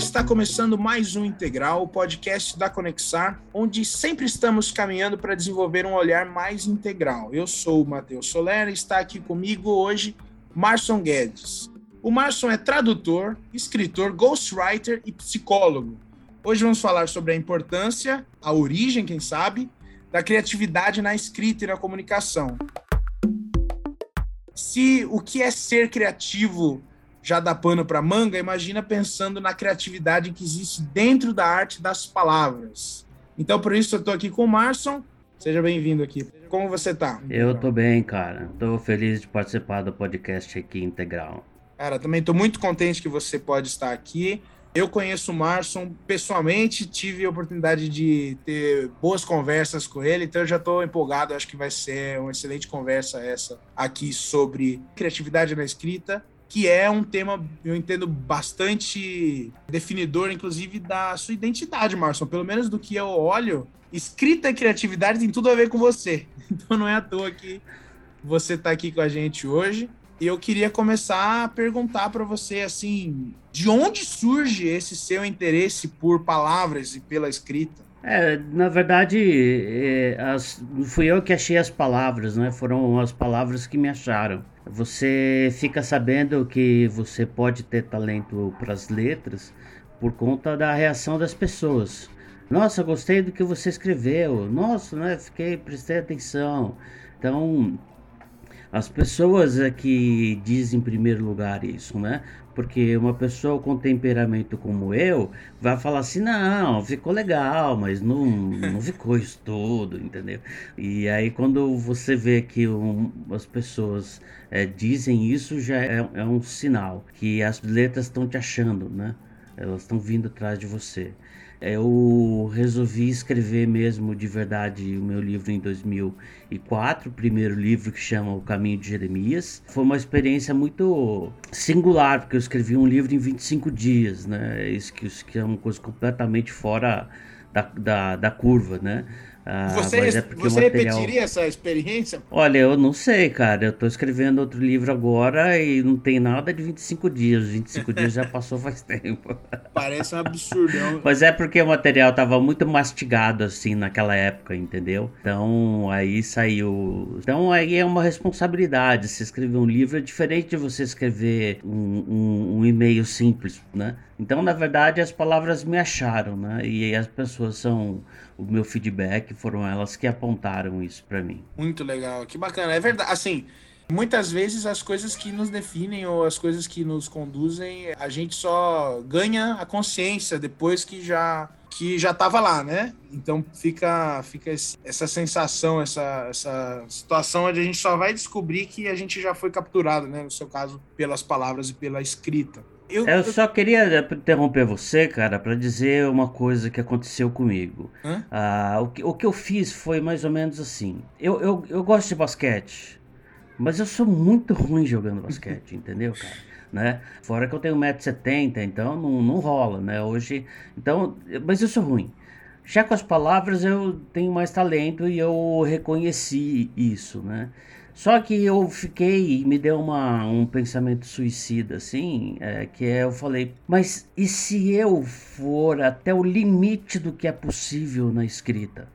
está começando mais um Integral, o podcast da Conexar, onde sempre estamos caminhando para desenvolver um olhar mais integral. Eu sou o Matheus Soler e está aqui comigo hoje Marson Guedes. O Marson é tradutor, escritor, ghostwriter e psicólogo. Hoje vamos falar sobre a importância, a origem, quem sabe, da criatividade na escrita e na comunicação. Se o que é ser criativo já dá pano para manga, imagina pensando na criatividade que existe dentro da arte das palavras. Então, por isso, eu estou aqui com o Marson. Seja bem-vindo aqui. Como você está? Eu estou bem, cara. Estou feliz de participar do podcast aqui integral. Cara, também estou muito contente que você pode estar aqui. Eu conheço o Marson pessoalmente, tive a oportunidade de ter boas conversas com ele, então eu já estou empolgado. Acho que vai ser uma excelente conversa essa aqui sobre criatividade na escrita que é um tema, eu entendo, bastante definidor, inclusive, da sua identidade, Marson. Pelo menos do que eu olho, escrita e criatividade tem tudo a ver com você. Então não é à toa que você está aqui com a gente hoje. E eu queria começar a perguntar para você, assim, de onde surge esse seu interesse por palavras e pela escrita? É, na verdade, é, as, fui eu que achei as palavras, né? Foram as palavras que me acharam. Você fica sabendo que você pode ter talento para as letras por conta da reação das pessoas. Nossa, gostei do que você escreveu. Nossa, né? Fiquei, prestei atenção. Então, as pessoas é que dizem em primeiro lugar isso, né? Porque uma pessoa com temperamento como eu vai falar assim: não, ficou legal, mas não, não ficou isso tudo, entendeu? E aí, quando você vê que um, as pessoas é, dizem isso, já é, é um sinal que as letras estão te achando, né? Elas estão vindo atrás de você. Eu resolvi escrever mesmo de verdade o meu livro em 2004, o primeiro livro que chama O Caminho de Jeremias. Foi uma experiência muito singular, porque eu escrevi um livro em 25 dias, né? Isso que, isso que é uma coisa completamente fora da, da, da curva, né? Ah, você é você material... repetiria essa experiência? Olha, eu não sei, cara. Eu tô escrevendo outro livro agora e não tem nada de 25 dias. 25 dias já passou faz tempo. Parece um absurdo. Mas é porque o material tava muito mastigado, assim, naquela época, entendeu? Então, aí saiu... Então, aí é uma responsabilidade. Se escrever um livro é diferente de você escrever um, um, um e-mail simples, né? Então, na verdade, as palavras me acharam, né? E as pessoas são o meu feedback, foram elas que apontaram isso para mim. Muito legal, que bacana. É verdade, assim, muitas vezes as coisas que nos definem ou as coisas que nos conduzem, a gente só ganha a consciência depois que já que já estava lá, né? Então fica fica essa sensação, essa, essa situação onde a gente só vai descobrir que a gente já foi capturado, né? No seu caso, pelas palavras e pela escrita. Eu, eu só queria interromper você, cara, para dizer uma coisa que aconteceu comigo. Ah, o, que, o que eu fiz foi mais ou menos assim. Eu, eu, eu gosto de basquete, mas eu sou muito ruim jogando basquete, entendeu, cara? Né? Fora que eu tenho 1,70m, então não, não rola, né? Hoje. Então, mas eu sou ruim. Já com as palavras eu tenho mais talento e eu reconheci isso, né? Só que eu fiquei, me deu uma, um pensamento suicida, assim, é, que é, eu falei, mas e se eu for até o limite do que é possível na escrita?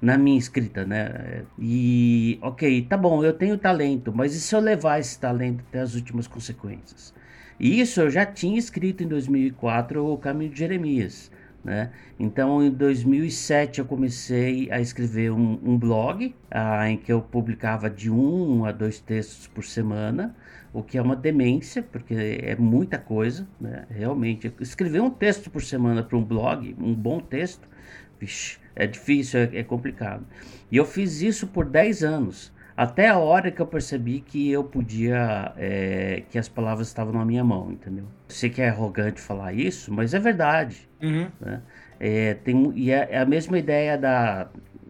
Na minha escrita, né? E, ok, tá bom, eu tenho talento, mas e se eu levar esse talento até as últimas consequências? E isso eu já tinha escrito em 2004, O Caminho de Jeremias. Né? Então, em 2007, eu comecei a escrever um, um blog ah, em que eu publicava de um a dois textos por semana, o que é uma demência, porque é muita coisa, né? realmente. Escrever um texto por semana para um blog, um bom texto, é difícil, é, é complicado. E eu fiz isso por 10 anos. Até a hora que eu percebi que eu podia, é, que as palavras estavam na minha mão, entendeu? Sei que é arrogante falar isso, mas é verdade. Uhum. Né? É, tem, e é, é a mesma ideia da,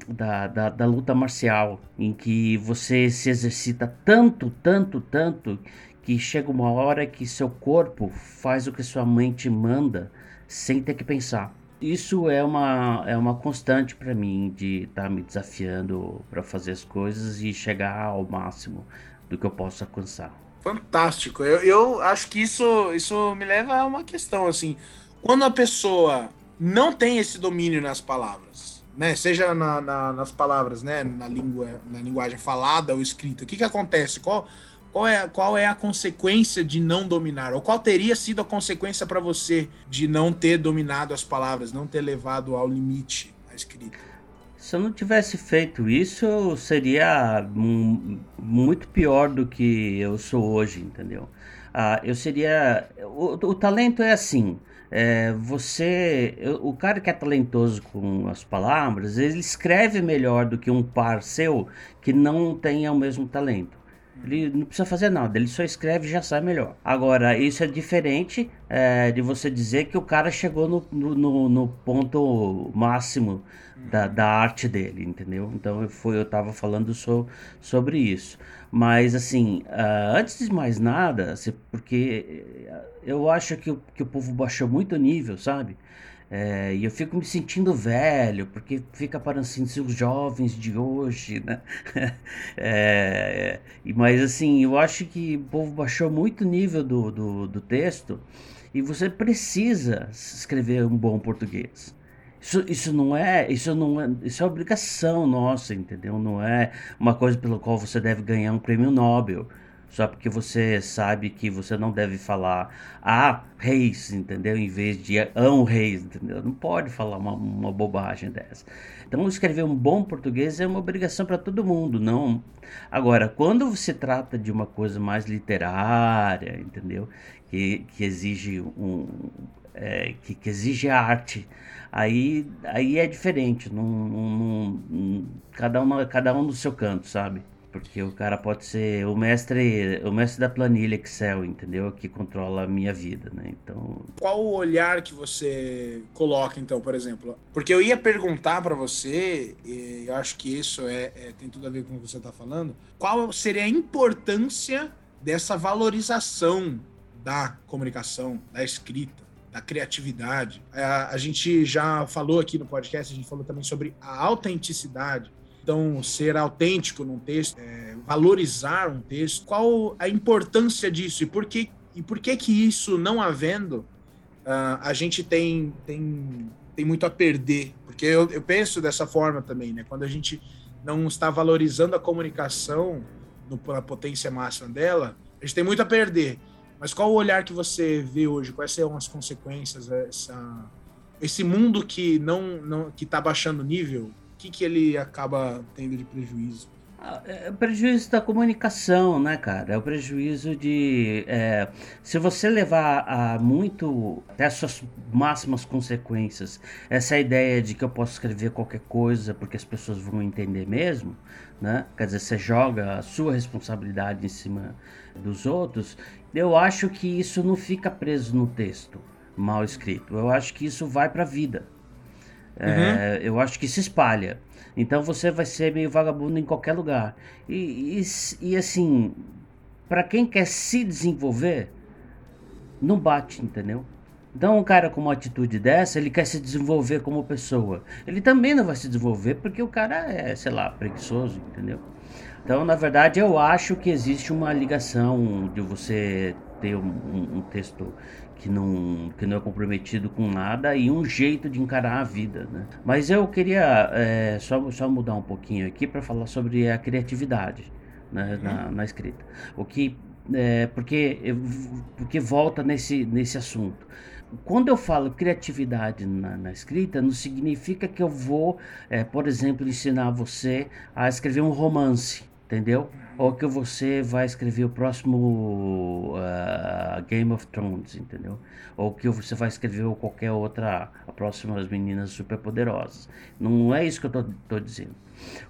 da, da, da, luta marcial, em que você se exercita tanto, tanto, tanto, que chega uma hora que seu corpo faz o que sua mente manda sem ter que pensar isso é uma, é uma constante para mim de estar tá me desafiando para fazer as coisas e chegar ao máximo do que eu posso alcançar. Fantástico. Eu, eu acho que isso, isso me leva a uma questão assim. Quando a pessoa não tem esse domínio nas palavras, né? Seja na, na, nas palavras, né? Na língua, na linguagem falada ou escrita, o que, que acontece? Qual, qual, é, qual é a consequência de não dominar? Ou qual teria sido a consequência para você de não ter dominado as palavras, não ter levado ao limite a escrita? Se eu não tivesse feito isso, eu seria muito pior do que eu sou hoje, entendeu? Ah, eu seria. O, o talento é assim. É, você, o cara que é talentoso com as palavras, ele escreve melhor do que um par seu que não tenha o mesmo talento. Ele não precisa fazer nada, ele só escreve e já sai melhor. Agora, isso é diferente é, de você dizer que o cara chegou no, no, no ponto máximo da, da, arte dele, entendeu? Então eu, fui, eu tava falando so, sobre isso. Mas, assim, uh, antes de mais nada, assim, porque eu acho que, que o povo baixou muito o nível, sabe? É, e eu fico me sentindo velho, porque fica parecendo os jovens de hoje, né? é, mas assim, eu acho que o povo baixou muito o nível do, do, do texto e você precisa escrever um bom português. Isso, isso não é, isso não é, isso é obrigação nossa, entendeu? Não é uma coisa pelo qual você deve ganhar um prêmio Nobel só porque você sabe que você não deve falar a reis, entendeu? Em vez de ão reis, entendeu? Não pode falar uma, uma bobagem dessa. Então, escrever um bom português é uma obrigação para todo mundo, não. Agora, quando se trata de uma coisa mais literária, entendeu? Que, que exige um, é, que, que, exige arte, aí, aí é diferente. Num, num, num, cada, uma, cada um no seu canto, sabe? Porque o cara pode ser o mestre, o mestre da planilha Excel, entendeu? Que controla a minha vida, né? Então. Qual o olhar que você coloca, então, por exemplo? Porque eu ia perguntar para você, e eu acho que isso é, é, tem tudo a ver com o que você está falando. Qual seria a importância dessa valorização da comunicação, da escrita, da criatividade? A, a gente já falou aqui no podcast, a gente falou também sobre a autenticidade então, ser autêntico num texto, é, valorizar um texto, qual a importância disso e por que, e por que que isso não havendo, uh, a gente tem, tem, tem muito a perder? Porque eu, eu penso dessa forma também, né? Quando a gente não está valorizando a comunicação no, na potência máxima dela, a gente tem muito a perder. Mas qual o olhar que você vê hoje? Quais são as consequências? Essa, esse mundo que não, não que está baixando o nível, que, que ele acaba tendo de prejuízo? Ah, é o prejuízo da comunicação, né, cara? É o prejuízo de. É, se você levar a muito. até as suas máximas consequências, essa ideia de que eu posso escrever qualquer coisa porque as pessoas vão entender mesmo, né? Quer dizer, você joga a sua responsabilidade em cima dos outros, eu acho que isso não fica preso no texto mal escrito. Eu acho que isso vai para a vida. Uhum. É, eu acho que se espalha. Então você vai ser meio vagabundo em qualquer lugar. E, e, e assim, para quem quer se desenvolver, não bate, entendeu? Então, um cara com uma atitude dessa, ele quer se desenvolver como pessoa. Ele também não vai se desenvolver porque o cara é, sei lá, preguiçoso, entendeu? Então, na verdade, eu acho que existe uma ligação de você ter um, um, um texto que não, que não é comprometido com nada e um jeito de encarar a vida, né? Mas eu queria é, só, só mudar um pouquinho aqui para falar sobre a criatividade né, uhum. na, na, escrita. O que é, porque, porque volta nesse, nesse assunto. Quando eu falo criatividade na, na escrita, não significa que eu vou, é, por exemplo, ensinar você a escrever um romance entendeu? Ou que você vai escrever o próximo uh, Game of Thrones, entendeu? Ou que você vai escrever qualquer outra, a próxima As Meninas Superpoderosas. Não é isso que eu estou dizendo.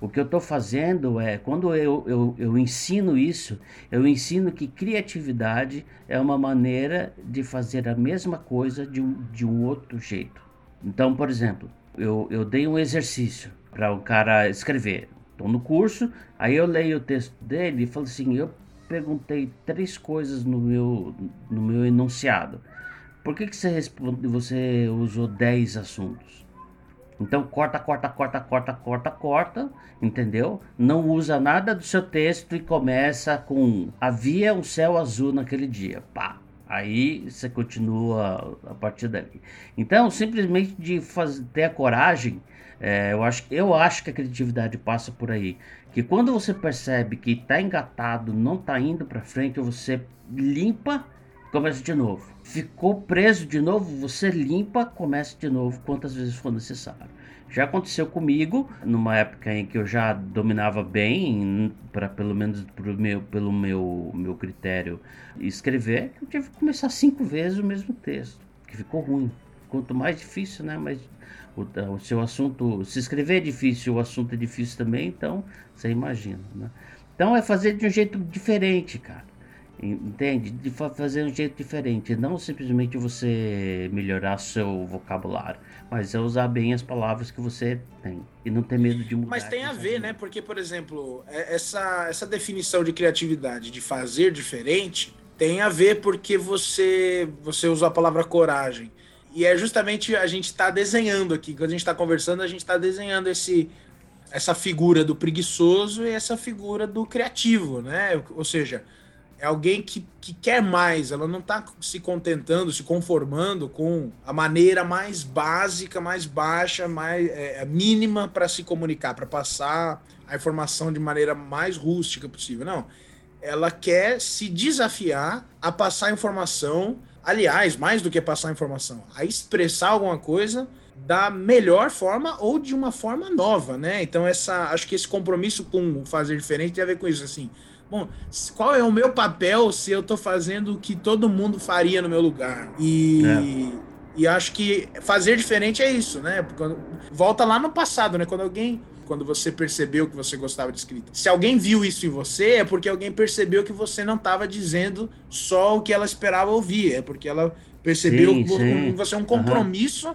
O que eu estou fazendo é, quando eu, eu, eu ensino isso, eu ensino que criatividade é uma maneira de fazer a mesma coisa de um, de um outro jeito. Então, por exemplo, eu, eu dei um exercício para o um cara escrever. Estou no curso, aí eu leio o texto dele e falo assim, eu perguntei três coisas no meu, no meu enunciado. Por que, que você, responde, você usou dez assuntos? Então corta, corta, corta, corta, corta, corta, entendeu? Não usa nada do seu texto e começa com havia um céu azul naquele dia. Pá. Aí você continua a partir dali. Então, simplesmente de fazer, ter a coragem, é, eu, acho, eu acho que a criatividade passa por aí. Que quando você percebe que está engatado, não está indo para frente, você limpa, começa de novo. Ficou preso de novo, você limpa, começa de novo quantas vezes for necessário. Já aconteceu comigo, numa época em que eu já dominava bem, para pelo menos pro meu, pelo meu, meu critério, escrever, eu tive que começar cinco vezes o mesmo texto, que ficou ruim. Quanto mais difícil, né? Mas o, o seu assunto, se escrever é difícil, o assunto é difícil também, então você imagina, né? Então é fazer de um jeito diferente, cara. Entende? De fazer um jeito diferente. Não simplesmente você melhorar seu vocabulário, mas é usar bem as palavras que você tem. E não ter medo de mudar. Mas tem a ver, né? Porque, por exemplo, é, essa, essa definição de criatividade, de fazer diferente, tem a ver porque você, você usou a palavra coragem. E é justamente a gente está desenhando aqui. Quando a gente está conversando, a gente está desenhando esse, essa figura do preguiçoso e essa figura do criativo, né? Ou seja, é alguém que, que quer mais, ela não está se contentando, se conformando com a maneira mais básica, mais baixa, mais é, mínima para se comunicar, para passar a informação de maneira mais rústica possível. Não. Ela quer se desafiar a passar informação, aliás, mais do que passar informação, a expressar alguma coisa da melhor forma ou de uma forma nova, né? Então essa, acho que esse compromisso com fazer diferente tem a ver com isso assim Bom, qual é o meu papel se eu estou fazendo o que todo mundo faria no meu lugar? E, é. e acho que fazer diferente é isso, né? Porque volta lá no passado, né? Quando alguém quando você percebeu que você gostava de escrita. Se alguém viu isso em você, é porque alguém percebeu que você não estava dizendo só o que ela esperava ouvir, é porque ela percebeu sim, que você é um compromisso uhum.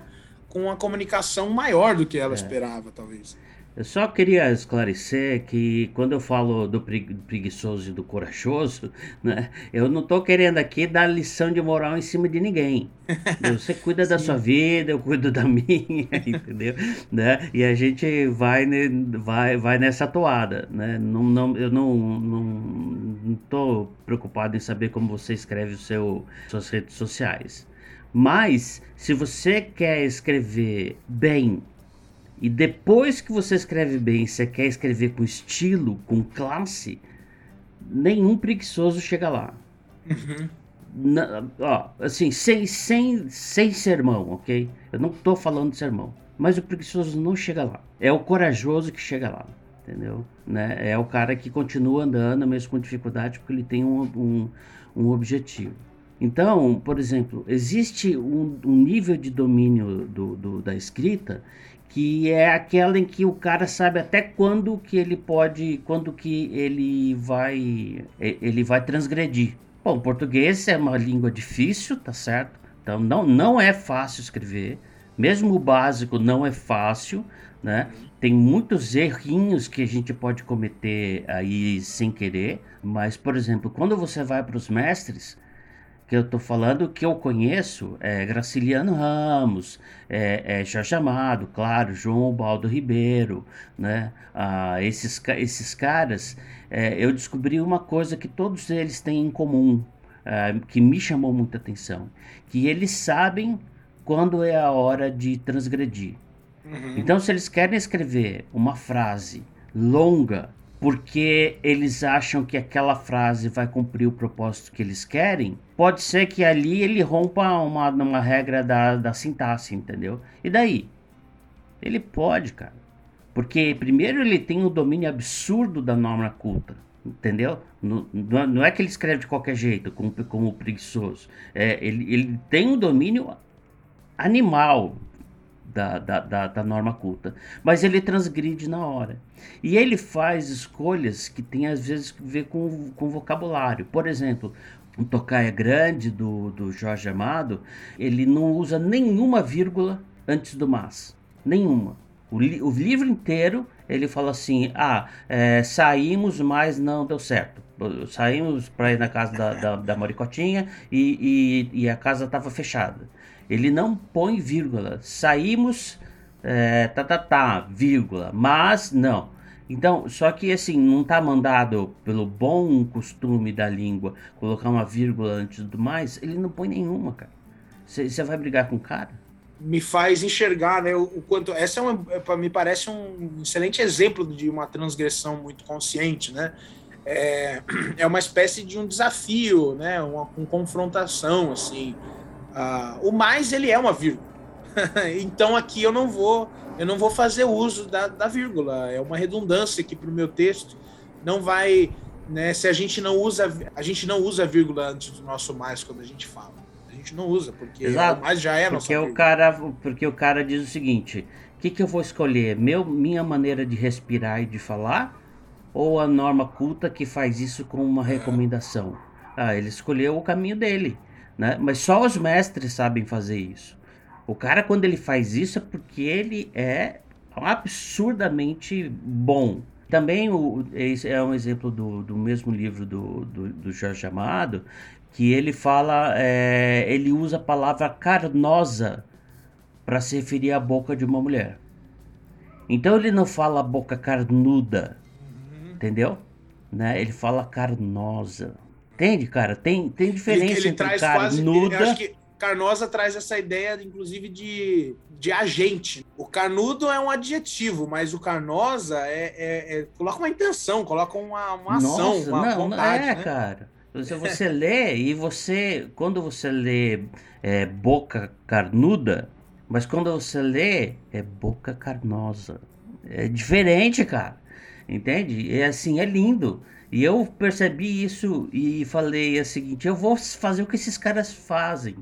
com a comunicação maior do que ela é. esperava, talvez. Eu só queria esclarecer que quando eu falo do preguiçoso e do corajoso, né, eu não estou querendo aqui dar lição de moral em cima de ninguém. Você cuida da sua vida, eu cuido da minha, entendeu? né? E a gente vai, vai, vai nessa toada. Né? Não, não, eu não estou não, preocupado em saber como você escreve o seu, suas redes sociais. Mas, se você quer escrever bem e depois que você escreve bem, você quer escrever com estilo, com classe, nenhum preguiçoso chega lá. Uhum. Na, ó, assim, sem, sem, sem sermão, ok? Eu não tô falando de sermão. Mas o preguiçoso não chega lá. É o corajoso que chega lá, entendeu? Né? É o cara que continua andando, mesmo com dificuldade, porque ele tem um, um, um objetivo. Então, por exemplo, existe um, um nível de domínio do, do, da escrita que é aquela em que o cara sabe até quando que ele pode, quando que ele vai, ele vai transgredir. Bom, português é uma língua difícil, tá certo? Então não, não é fácil escrever, mesmo o básico não é fácil, né? Tem muitos errinhos que a gente pode cometer aí sem querer, mas por exemplo, quando você vai para os mestres, que eu estou falando que eu conheço é Graciliano Ramos, é, é Jorge Amado, claro, João Baldo Ribeiro, né? Ah, esses, esses caras, é, eu descobri uma coisa que todos eles têm em comum, é, que me chamou muita atenção, que eles sabem quando é a hora de transgredir. Uhum. Então, se eles querem escrever uma frase longa, porque eles acham que aquela frase vai cumprir o propósito que eles querem, pode ser que ali ele rompa uma, uma regra da, da sintaxe, entendeu? E daí? Ele pode, cara. Porque, primeiro, ele tem o um domínio absurdo da norma culta, entendeu? Não, não é que ele escreve de qualquer jeito, como, como preguiçoso. É, ele, ele tem um domínio animal, da, da, da, da, norma culta, mas ele transgride na hora. E ele faz escolhas que tem às vezes a ver com, com vocabulário. Por exemplo, um tocaia grande do, do Jorge Amado, ele não usa nenhuma vírgula antes do mas. Nenhuma. O, li, o livro inteiro ele fala assim: ah, é, saímos, mas não deu certo. Saímos para ir na casa da, da, da Maricotinha e, e, e a casa estava fechada. Ele não põe vírgula. Saímos, é, tá, tá, tá, vírgula. Mas, não. Então, só que assim, não tá mandado pelo bom costume da língua colocar uma vírgula antes do mais, ele não põe nenhuma, cara. Você vai brigar com o cara? Me faz enxergar, né, o, o quanto. Essa é uma, me parece um excelente exemplo de uma transgressão muito consciente, né? É, é uma espécie de um desafio, né? Uma, uma confrontação, assim. Ah, o mais ele é uma vírgula. então aqui eu não vou eu não vou fazer uso da, da vírgula. É uma redundância aqui para o meu texto. Não vai, né? Se a gente não usa, a gente não usa vírgula antes do nosso mais quando a gente fala. A gente não usa porque Exato. o mais já é porque o cara, porque o cara diz o seguinte: o que, que eu vou escolher? Meu, minha maneira de respirar e de falar ou a norma culta que faz isso com uma recomendação? Ah, ele escolheu o caminho dele, né? Mas só os mestres sabem fazer isso. O cara, quando ele faz isso, é porque ele é absurdamente bom. Também o, é um exemplo do, do mesmo livro do, do, do Jorge Amado, que ele fala, é, ele usa a palavra carnosa para se referir à boca de uma mulher. Então ele não fala boca carnuda. Entendeu? Né? Ele fala carnosa. Entende, cara? Tem, tem diferença ele, ele entre carnuda... Quase, Carnosa traz essa ideia, inclusive, de, de agente. O carnudo é um adjetivo, mas o carnosa é, é, é coloca uma intenção, coloca uma, uma ação, Nossa, uma não, vontade. Não é, né? cara. Se você lê e você, quando você lê é, boca carnuda, mas quando você lê é boca carnosa. É diferente, cara. Entende? É assim, é lindo. E eu percebi isso e falei o seguinte: eu vou fazer o que esses caras fazem.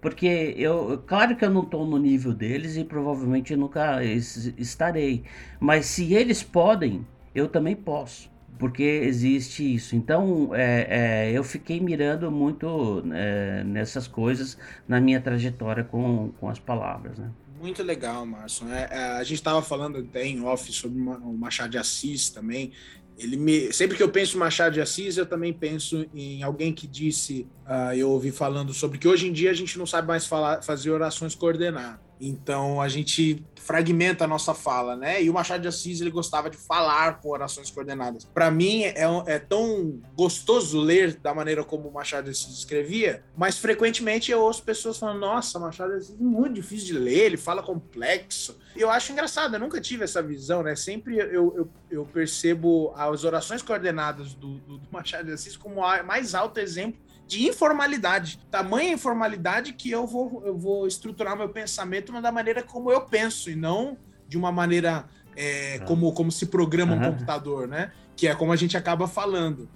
Porque eu, claro que eu não estou no nível deles e provavelmente nunca estarei. Mas se eles podem, eu também posso. Porque existe isso. Então, é, é, eu fiquei mirando muito é, nessas coisas na minha trajetória com, com as palavras. Né? Muito legal, Márcio. É, é, a gente estava falando até em off sobre o Machado de Assis também. Ele me, sempre que eu penso em Machado de Assis, eu também penso em alguém que disse, uh, eu ouvi falando sobre que hoje em dia a gente não sabe mais falar, fazer orações coordenadas. Então a gente fragmenta a nossa fala, né? E o Machado de Assis ele gostava de falar com orações coordenadas. Para mim é, é, tão gostoso ler da maneira como o Machado de Assis escrevia, mas frequentemente eu ouço pessoas falando: Nossa, Machado de Assis é muito difícil de ler, ele fala complexo. E eu acho engraçado, eu nunca tive essa visão, né? Sempre eu, eu, eu percebo as orações coordenadas do, do, do Machado de Assis como o mais alto exemplo de informalidade. Tamanha informalidade que eu vou, eu vou estruturar meu pensamento da maneira como eu penso e não de uma maneira é, ah. como, como se programa um computador, né? Que é como a gente acaba falando.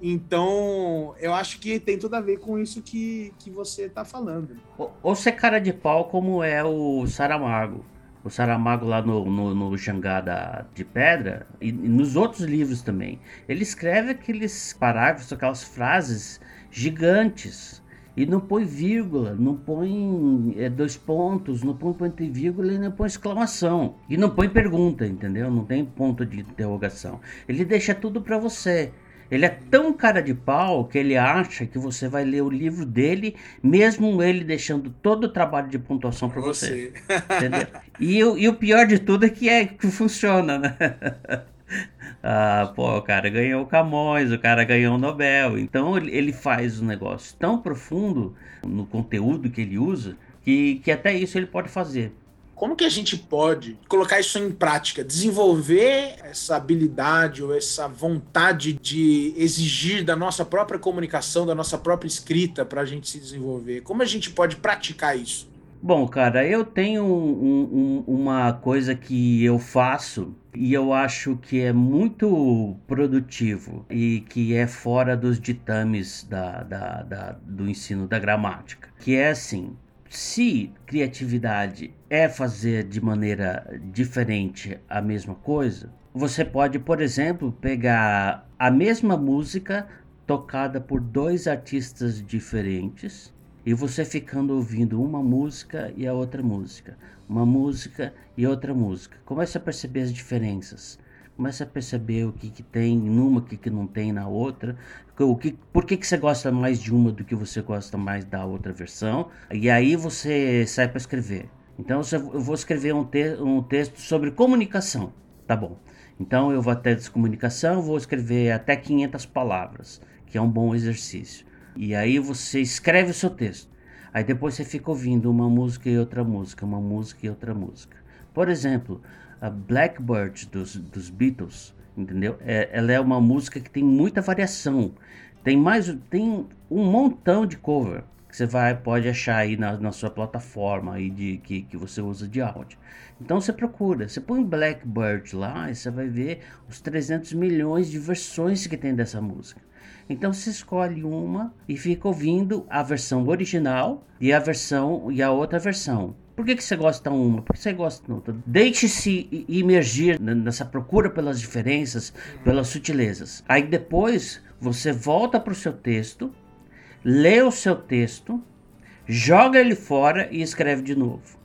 Então, eu acho que tem tudo a ver com isso que, que você está falando. Ou, ou ser cara de pau como é o Saramago. O Saramago lá no, no, no Jangada de Pedra e, e nos outros livros também. Ele escreve aqueles parágrafos, aquelas frases gigantes. E não põe vírgula, não põe é, dois pontos, não põe ponto e vírgula e não põe exclamação. E não põe pergunta, entendeu? Não tem ponto de interrogação. Ele deixa tudo para você. Ele é tão cara de pau que ele acha que você vai ler o livro dele, mesmo ele deixando todo o trabalho de pontuação para você. você. Entendeu? E, e, o pior de tudo é que é que funciona, né? Ah, pô, o cara ganhou o Camões, o cara ganhou o Nobel. Então ele faz um negócio tão profundo no conteúdo que ele usa que, que até isso ele pode fazer. Como que a gente pode colocar isso em prática, desenvolver essa habilidade ou essa vontade de exigir da nossa própria comunicação, da nossa própria escrita para a gente se desenvolver? Como a gente pode praticar isso? Bom, cara, eu tenho um, um, uma coisa que eu faço e eu acho que é muito produtivo e que é fora dos ditames da, da, da, do ensino da gramática, que é assim, se criatividade é fazer de maneira diferente a mesma coisa, você pode, por exemplo, pegar a mesma música tocada por dois artistas diferentes e você ficando ouvindo uma música e a outra música, uma música e outra música. Comece a perceber as diferenças. Comece a perceber o que, que tem numa, o que, que não tem na outra. O que, por que, que você gosta mais de uma do que você gosta mais da outra versão. E aí você sai para escrever. Então eu vou escrever um, te um texto sobre comunicação. Tá bom. Então eu vou até descomunicação, vou escrever até 500 palavras, que é um bom exercício. E aí você escreve o seu texto. Aí depois você fica ouvindo uma música e outra música, uma música e outra música. Por exemplo, a Blackbird dos, dos Beatles, entendeu? É, ela é uma música que tem muita variação. Tem mais, tem um montão de cover que você vai pode achar aí na, na sua plataforma aí de que, que você usa de áudio. Então você procura, você põe Blackbird lá e você vai ver os 300 milhões de versões que tem dessa música. Então você escolhe uma e fica ouvindo a versão original e a versão e a outra versão. Por que, que você gosta uma? Por que você gosta outra? Deixe-se imergir nessa procura pelas diferenças, pelas sutilezas. Aí depois você volta para o seu texto, lê o seu texto, joga ele fora e escreve de novo.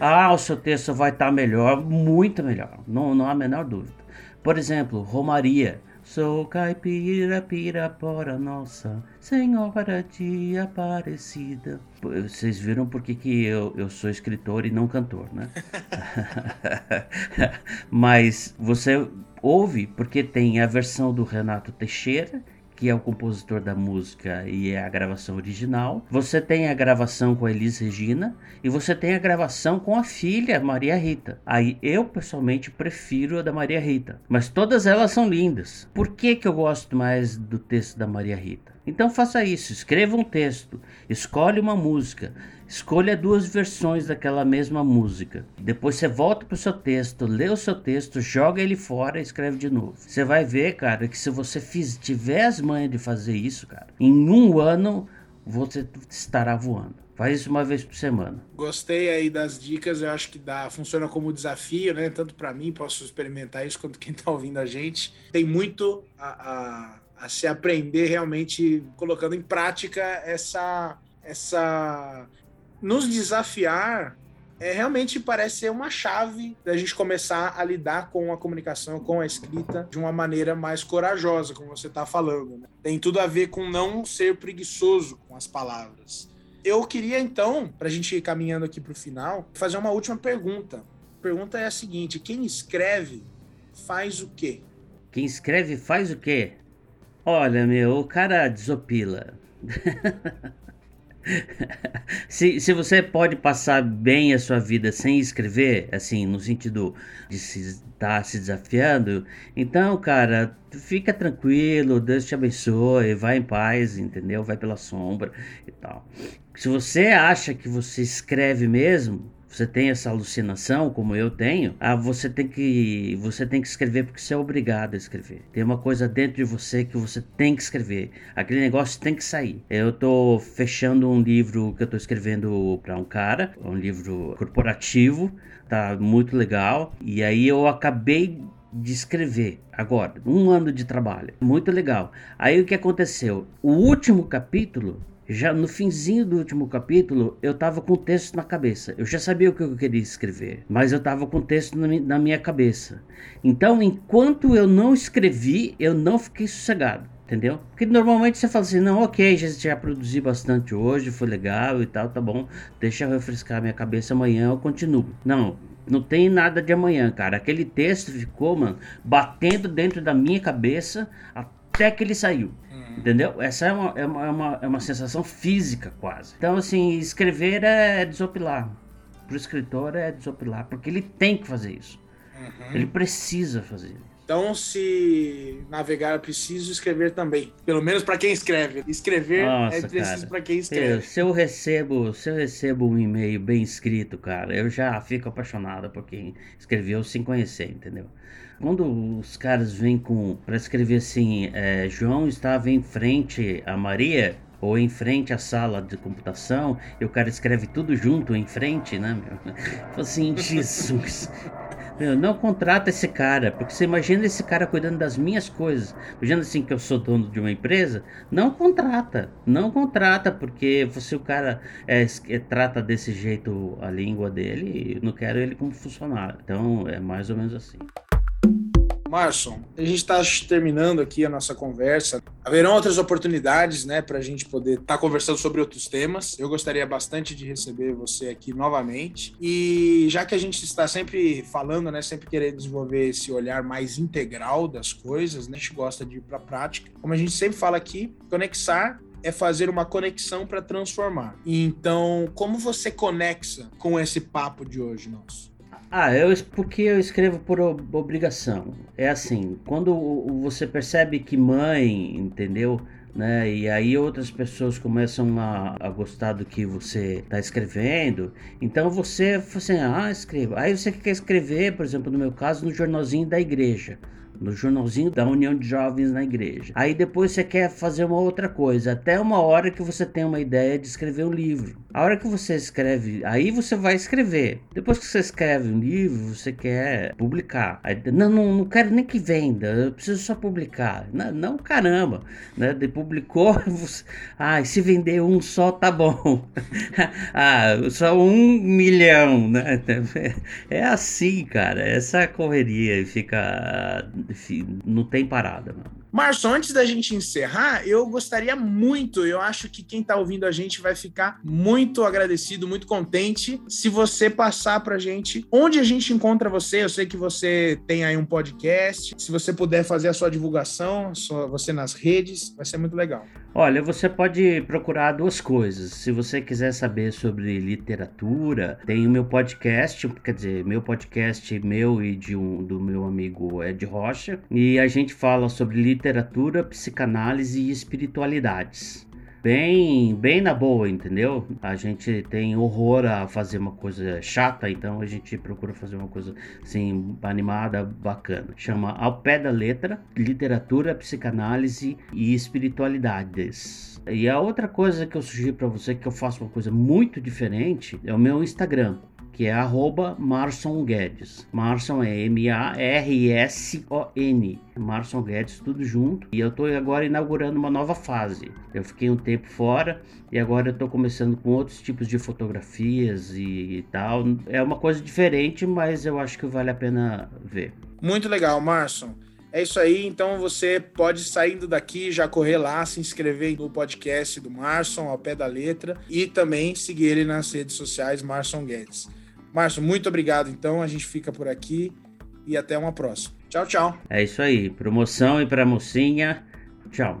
Ah, o seu texto vai estar tá melhor, muito melhor, não, não há a menor dúvida. Por exemplo, Romaria. Sou caipira, pirapora nossa, senhora de Aparecida. Vocês viram porque que eu, eu sou escritor e não cantor, né? Mas você ouve porque tem a versão do Renato Teixeira que é o compositor da música e é a gravação original. Você tem a gravação com a Elis Regina e você tem a gravação com a filha Maria Rita. Aí eu pessoalmente prefiro a da Maria Rita, mas todas elas são lindas. Por que que eu gosto mais do texto da Maria Rita? Então faça isso, escreva um texto, escolhe uma música, escolha duas versões daquela mesma música. Depois você volta pro seu texto, lê o seu texto, joga ele fora e escreve de novo. Você vai ver, cara, que se você fiz, tiver as manhas de fazer isso, cara, em um ano você estará voando. Faz isso uma vez por semana. Gostei aí das dicas, eu acho que dá, funciona como desafio, né? Tanto para mim, posso experimentar isso, quanto quem tá ouvindo a gente. Tem muito a, a a se aprender realmente colocando em prática essa essa nos desafiar é realmente parece ser uma chave da gente começar a lidar com a comunicação, com a escrita de uma maneira mais corajosa, como você está falando. Né? Tem tudo a ver com não ser preguiçoso com as palavras. Eu queria então, para a gente ir caminhando aqui para o final, fazer uma última pergunta. A pergunta é a seguinte: quem escreve faz o quê? Quem escreve faz o quê? Olha, meu, o cara desopila. se, se você pode passar bem a sua vida sem escrever, assim, no sentido de se estar tá se desafiando, então, cara, fica tranquilo, Deus te abençoe, vai em paz, entendeu? Vai pela sombra e tal. Se você acha que você escreve mesmo, você tem essa alucinação, como eu tenho, ah, você tem que você tem que escrever porque você é obrigado a escrever. Tem uma coisa dentro de você que você tem que escrever. Aquele negócio tem que sair. Eu tô fechando um livro que eu tô escrevendo para um cara, um livro corporativo, tá muito legal. E aí eu acabei de escrever agora, um ano de trabalho, muito legal. Aí o que aconteceu? O último capítulo já no finzinho do último capítulo, eu tava com o texto na cabeça. Eu já sabia o que eu queria escrever, mas eu tava com o texto na minha cabeça. Então, enquanto eu não escrevi, eu não fiquei sossegado. Entendeu? Porque normalmente você fala assim, não, ok, já, já produzi bastante hoje, foi legal e tal, tá bom, deixa eu refrescar minha cabeça amanhã, eu continuo. Não, não tem nada de amanhã, cara. Aquele texto ficou, mano, batendo dentro da minha cabeça até que ele saiu. Entendeu? Essa é uma, é, uma, é, uma, é uma sensação física quase. Então, assim, escrever é desopilar. Para o escritor é desopilar, porque ele tem que fazer isso. Uhum. Ele precisa fazer isso. Então, se navegar é preciso, escrever também. Pelo menos para quem escreve. Escrever é Nossa, é preciso para quem escreve. Se eu recebo, se eu recebo um e-mail bem escrito, cara, eu já fico apaixonado por quem escreveu sem conhecer, entendeu? Quando os caras vêm com para escrever assim, é, João estava em frente a Maria ou em frente à sala de computação, e o cara escreve tudo junto em frente, né? Meu? Assim, Jesus. Meu, não contrata esse cara, porque você imagina esse cara cuidando das minhas coisas. Imagina assim que eu sou dono de uma empresa, não contrata, não contrata, porque você o cara é, é, trata desse jeito a língua dele, e não quero ele como funcionário. Então é mais ou menos assim Marson, a gente está terminando aqui a nossa conversa. Haverão outras oportunidades, né, para a gente poder estar tá conversando sobre outros temas. Eu gostaria bastante de receber você aqui novamente. E já que a gente está sempre falando, né, sempre querendo desenvolver esse olhar mais integral das coisas, né, a gente gosta de ir para a prática. Como a gente sempre fala aqui, conexar é fazer uma conexão para transformar. Então, como você conexa com esse papo de hoje nosso? Ah, eu, porque eu escrevo por obrigação. É assim, quando você percebe que mãe, entendeu? Né? E aí outras pessoas começam a, a gostar do que você está escrevendo. Então você, assim, ah, escreva. Aí você quer escrever, por exemplo, no meu caso, no jornalzinho da igreja no jornalzinho da União de Jovens na igreja. Aí depois você quer fazer uma outra coisa, até uma hora que você tem uma ideia de escrever um livro. A hora que você escreve, aí você vai escrever. Depois que você escreve um livro, você quer publicar. Aí, não, não, não quero nem que venda, eu preciso só publicar. Não, não caramba, né? De publicou, você... ah, se vender um só tá bom. ah, só um milhão, né? É assim, cara, essa correria fica, não tem parada, mano. Março, antes da gente encerrar, eu gostaria muito, eu acho que quem está ouvindo a gente vai ficar muito agradecido, muito contente se você passar para a gente onde a gente encontra você. Eu sei que você tem aí um podcast. Se você puder fazer a sua divulgação, você nas redes, vai ser muito legal. Olha, você pode procurar duas coisas. Se você quiser saber sobre literatura, tem o meu podcast, quer dizer, meu podcast meu e de um do meu amigo Ed Rocha, e a gente fala sobre literatura, psicanálise e espiritualidades bem, bem na boa, entendeu? A gente tem horror a fazer uma coisa chata, então a gente procura fazer uma coisa assim animada, bacana. Chama Ao Pé da Letra, Literatura, Psicanálise e Espiritualidades. E a outra coisa que eu sugiro para você que eu faço uma coisa muito diferente é o meu Instagram que é arroba Marson Guedes. Marson é M-A-R-S-O-N. Marson Guedes, tudo junto. E eu estou agora inaugurando uma nova fase. Eu fiquei um tempo fora e agora eu estou começando com outros tipos de fotografias e, e tal. É uma coisa diferente, mas eu acho que vale a pena ver. Muito legal, Marson. É isso aí, então você pode saindo daqui, já correr lá, se inscrever no podcast do Marson, ao pé da letra, e também seguir ele nas redes sociais, Marson Guedes. Márcio, muito obrigado. Então, a gente fica por aqui e até uma próxima. Tchau, tchau. É isso aí. Promoção e para mocinha. Tchau.